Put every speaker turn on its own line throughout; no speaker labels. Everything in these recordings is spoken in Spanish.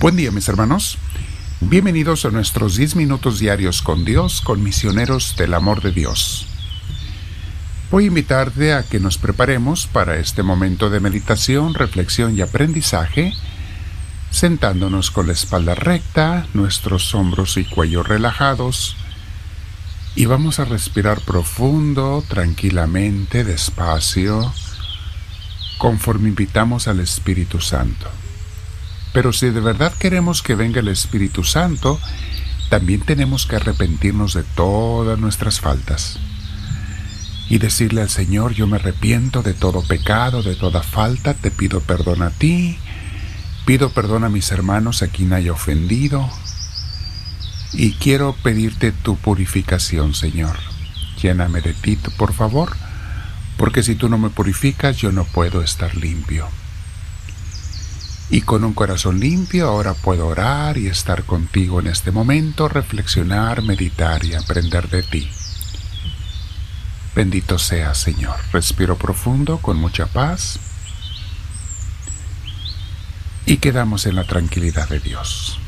Buen día mis hermanos. Bienvenidos a nuestros 10 minutos diarios con Dios, con misioneros del amor de Dios. Voy a invitarte a que nos preparemos para este momento de meditación, reflexión y aprendizaje, sentándonos con la espalda recta, nuestros hombros y cuello relajados, y vamos a respirar profundo, tranquilamente, despacio, conforme invitamos al Espíritu Santo. Pero si de verdad queremos que venga el Espíritu Santo, también tenemos que arrepentirnos de todas nuestras faltas. Y decirle al Señor, yo me arrepiento de todo pecado, de toda falta, te pido perdón a ti, pido perdón a mis hermanos a quien haya ofendido, y quiero pedirte tu purificación, Señor. Lléname de ti, por favor, porque si tú no me purificas, yo no puedo estar limpio. Y con un corazón limpio ahora puedo orar y estar contigo en este momento, reflexionar, meditar y aprender de ti. Bendito sea, Señor. Respiro profundo con mucha paz y quedamos en la tranquilidad de Dios.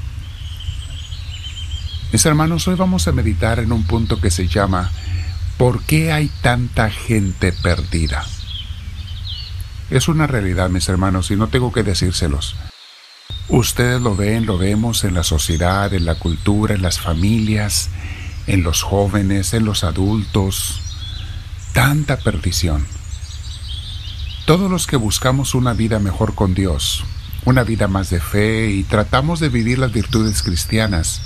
Mis hermanos, hoy vamos a meditar en un punto que se llama ¿Por qué hay tanta gente perdida? Es una realidad, mis hermanos, y no tengo que decírselos. Ustedes lo ven, lo vemos en la sociedad, en la cultura, en las familias, en los jóvenes, en los adultos. Tanta perdición. Todos los que buscamos una vida mejor con Dios, una vida más de fe y tratamos de vivir las virtudes cristianas,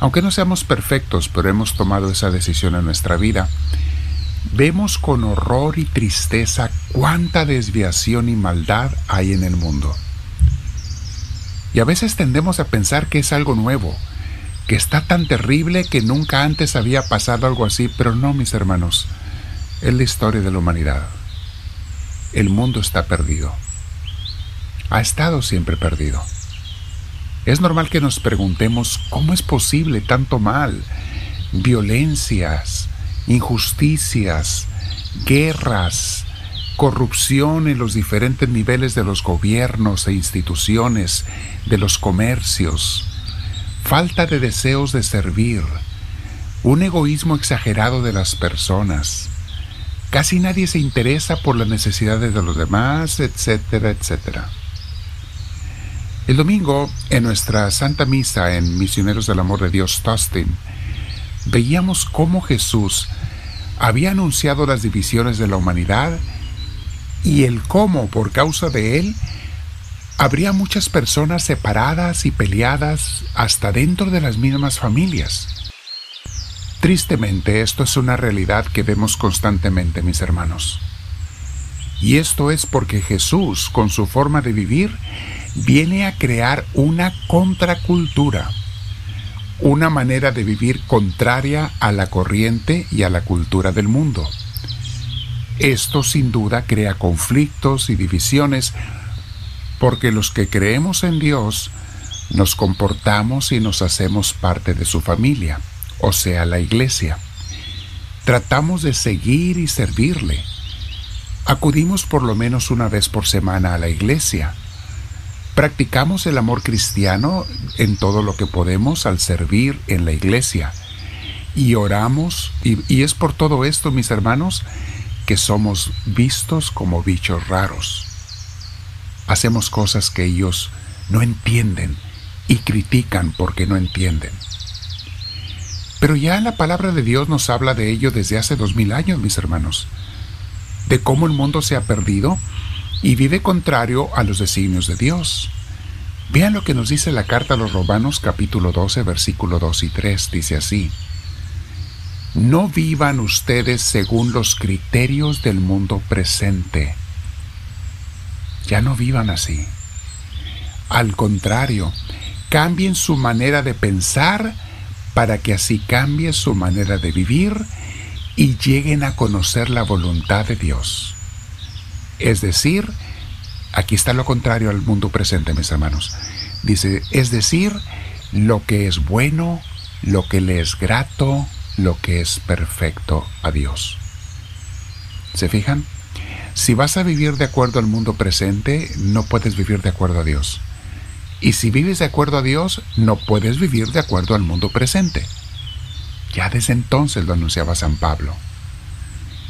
aunque no seamos perfectos, pero hemos tomado esa decisión en nuestra vida, vemos con horror y tristeza cuánta desviación y maldad hay en el mundo. Y a veces tendemos a pensar que es algo nuevo, que está tan terrible que nunca antes había pasado algo así, pero no, mis hermanos, es la historia de la humanidad. El mundo está perdido. Ha estado siempre perdido. Es normal que nos preguntemos cómo es posible tanto mal, violencias, injusticias, guerras, corrupción en los diferentes niveles de los gobiernos e instituciones, de los comercios, falta de deseos de servir, un egoísmo exagerado de las personas. Casi nadie se interesa por las necesidades de los demás, etcétera, etcétera. El domingo, en nuestra Santa Misa en Misioneros del Amor de Dios Tustin, veíamos cómo Jesús había anunciado las divisiones de la humanidad y el cómo, por causa de él, habría muchas personas separadas y peleadas hasta dentro de las mismas familias. Tristemente, esto es una realidad que vemos constantemente, mis hermanos. Y esto es porque Jesús, con su forma de vivir, viene a crear una contracultura, una manera de vivir contraria a la corriente y a la cultura del mundo. Esto sin duda crea conflictos y divisiones porque los que creemos en Dios nos comportamos y nos hacemos parte de su familia, o sea, la iglesia. Tratamos de seguir y servirle. Acudimos por lo menos una vez por semana a la iglesia. Practicamos el amor cristiano en todo lo que podemos al servir en la iglesia. Y oramos, y, y es por todo esto, mis hermanos, que somos vistos como bichos raros. Hacemos cosas que ellos no entienden y critican porque no entienden. Pero ya la palabra de Dios nos habla de ello desde hace dos mil años, mis hermanos, de cómo el mundo se ha perdido y vive contrario a los designios de Dios. Vean lo que nos dice la carta a los Romanos capítulo 12 versículo 2 y 3, dice así, no vivan ustedes según los criterios del mundo presente. Ya no vivan así. Al contrario, cambien su manera de pensar para que así cambie su manera de vivir y lleguen a conocer la voluntad de Dios. Es decir, aquí está lo contrario al mundo presente, mis hermanos. Dice, es decir, lo que es bueno, lo que le es grato, lo que es perfecto a Dios. ¿Se fijan? Si vas a vivir de acuerdo al mundo presente, no puedes vivir de acuerdo a Dios. Y si vives de acuerdo a Dios, no puedes vivir de acuerdo al mundo presente. Ya desde entonces lo anunciaba San Pablo.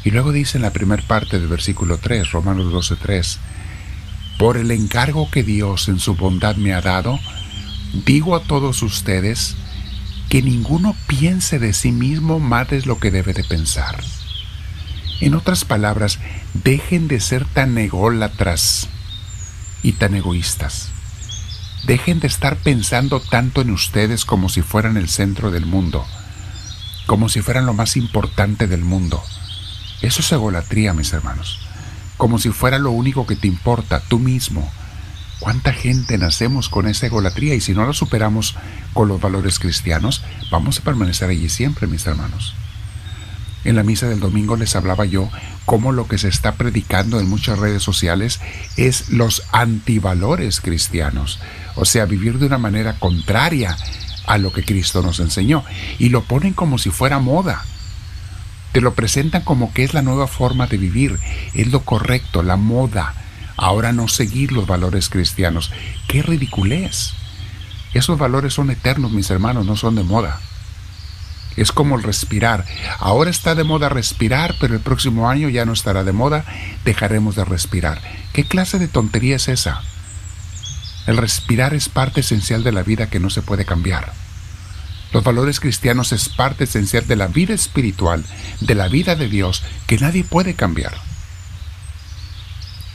Y luego dice en la primera parte del versículo 3, Romanos 12:3, por el encargo que Dios en su bondad me ha dado, digo a todos ustedes que ninguno piense de sí mismo más de lo que debe de pensar. En otras palabras, dejen de ser tan ególatras y tan egoístas. Dejen de estar pensando tanto en ustedes como si fueran el centro del mundo, como si fueran lo más importante del mundo. Eso es egolatría, mis hermanos. Como si fuera lo único que te importa, tú mismo. ¿Cuánta gente nacemos con esa egolatría? Y si no la superamos con los valores cristianos, vamos a permanecer allí siempre, mis hermanos. En la misa del domingo les hablaba yo cómo lo que se está predicando en muchas redes sociales es los antivalores cristianos, o sea, vivir de una manera contraria a lo que Cristo nos enseñó, y lo ponen como si fuera moda. Te lo presentan como que es la nueva forma de vivir, es lo correcto, la moda. Ahora no seguir los valores cristianos. ¡Qué ridiculez! Esos valores son eternos, mis hermanos, no son de moda. Es como el respirar. Ahora está de moda respirar, pero el próximo año ya no estará de moda, dejaremos de respirar. ¿Qué clase de tontería es esa? El respirar es parte esencial de la vida que no se puede cambiar. Los valores cristianos es parte esencial de la vida espiritual, de la vida de Dios, que nadie puede cambiar.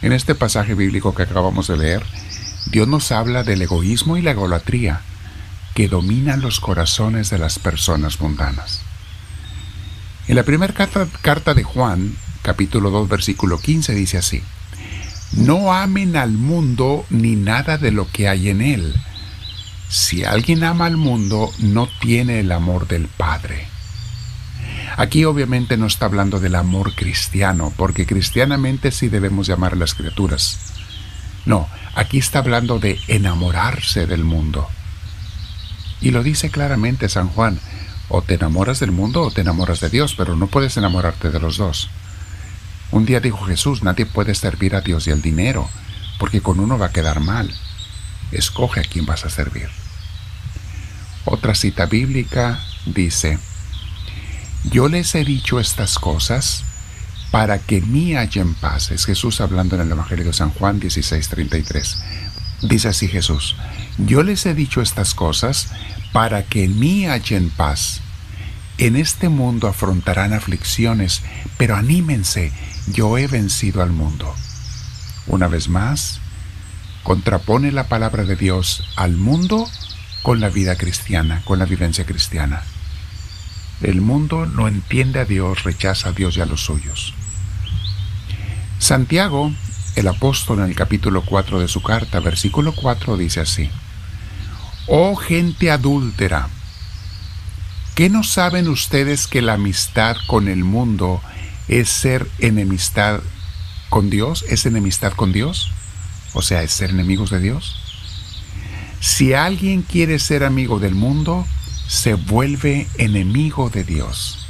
En este pasaje bíblico que acabamos de leer, Dios nos habla del egoísmo y la egolatría que dominan los corazones de las personas mundanas. En la primera carta, carta, de Juan, capítulo 2, versículo 15, dice así, No amen al mundo ni nada de lo que hay en él si alguien ama al mundo, no tiene el amor del Padre. Aquí obviamente no está hablando del amor cristiano, porque cristianamente sí debemos llamar a las criaturas. No, aquí está hablando de enamorarse del mundo. Y lo dice claramente San Juan, o te enamoras del mundo o te enamoras de Dios, pero no puedes enamorarte de los dos. Un día dijo Jesús, nadie puede servir a Dios y al dinero, porque con uno va a quedar mal. Escoge a quién vas a servir. Otra cita bíblica dice, yo les he dicho estas cosas para que mí en paz. Es Jesús hablando en el Evangelio de San Juan 16:33. Dice así Jesús, yo les he dicho estas cosas para que mí en paz. En este mundo afrontarán aflicciones, pero anímense, yo he vencido al mundo. Una vez más, contrapone la palabra de Dios al mundo con la vida cristiana, con la vivencia cristiana. El mundo no entiende a Dios, rechaza a Dios y a los suyos. Santiago, el apóstol en el capítulo 4 de su carta, versículo 4, dice así, Oh gente adúltera, ¿qué no saben ustedes que la amistad con el mundo es ser enemistad con Dios? ¿Es enemistad con Dios? O sea, es ser enemigos de Dios. Si alguien quiere ser amigo del mundo, se vuelve enemigo de Dios.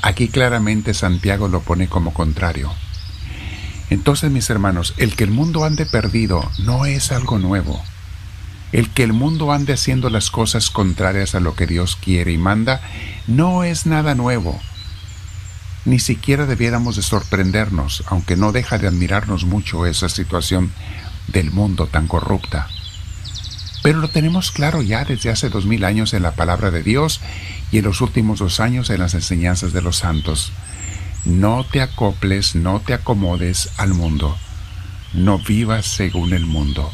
Aquí claramente Santiago lo pone como contrario. Entonces, mis hermanos, el que el mundo ande perdido no es algo nuevo. El que el mundo ande haciendo las cosas contrarias a lo que Dios quiere y manda no es nada nuevo. Ni siquiera debiéramos de sorprendernos, aunque no deja de admirarnos mucho esa situación del mundo tan corrupta. Pero lo tenemos claro ya desde hace dos mil años en la palabra de Dios y en los últimos dos años en las enseñanzas de los santos. No te acoples, no te acomodes al mundo. No vivas según el mundo.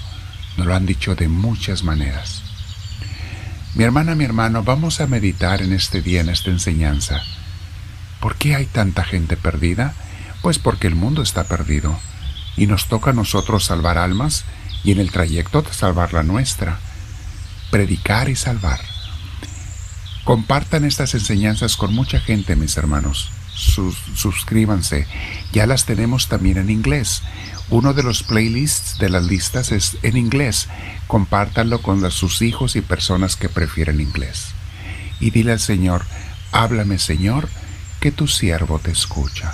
Nos lo han dicho de muchas maneras. Mi hermana, mi hermano, vamos a meditar en este día, en esta enseñanza. ¿Por qué hay tanta gente perdida? Pues porque el mundo está perdido y nos toca a nosotros salvar almas y en el trayecto de salvar la nuestra, predicar y salvar. Compartan estas enseñanzas con mucha gente, mis hermanos. suscríbanse. Ya las tenemos también en inglés. Uno de los playlists de las listas es en inglés. Compártanlo con sus hijos y personas que prefieren inglés. Y dile al Señor, háblame Señor, que tu siervo te escucha.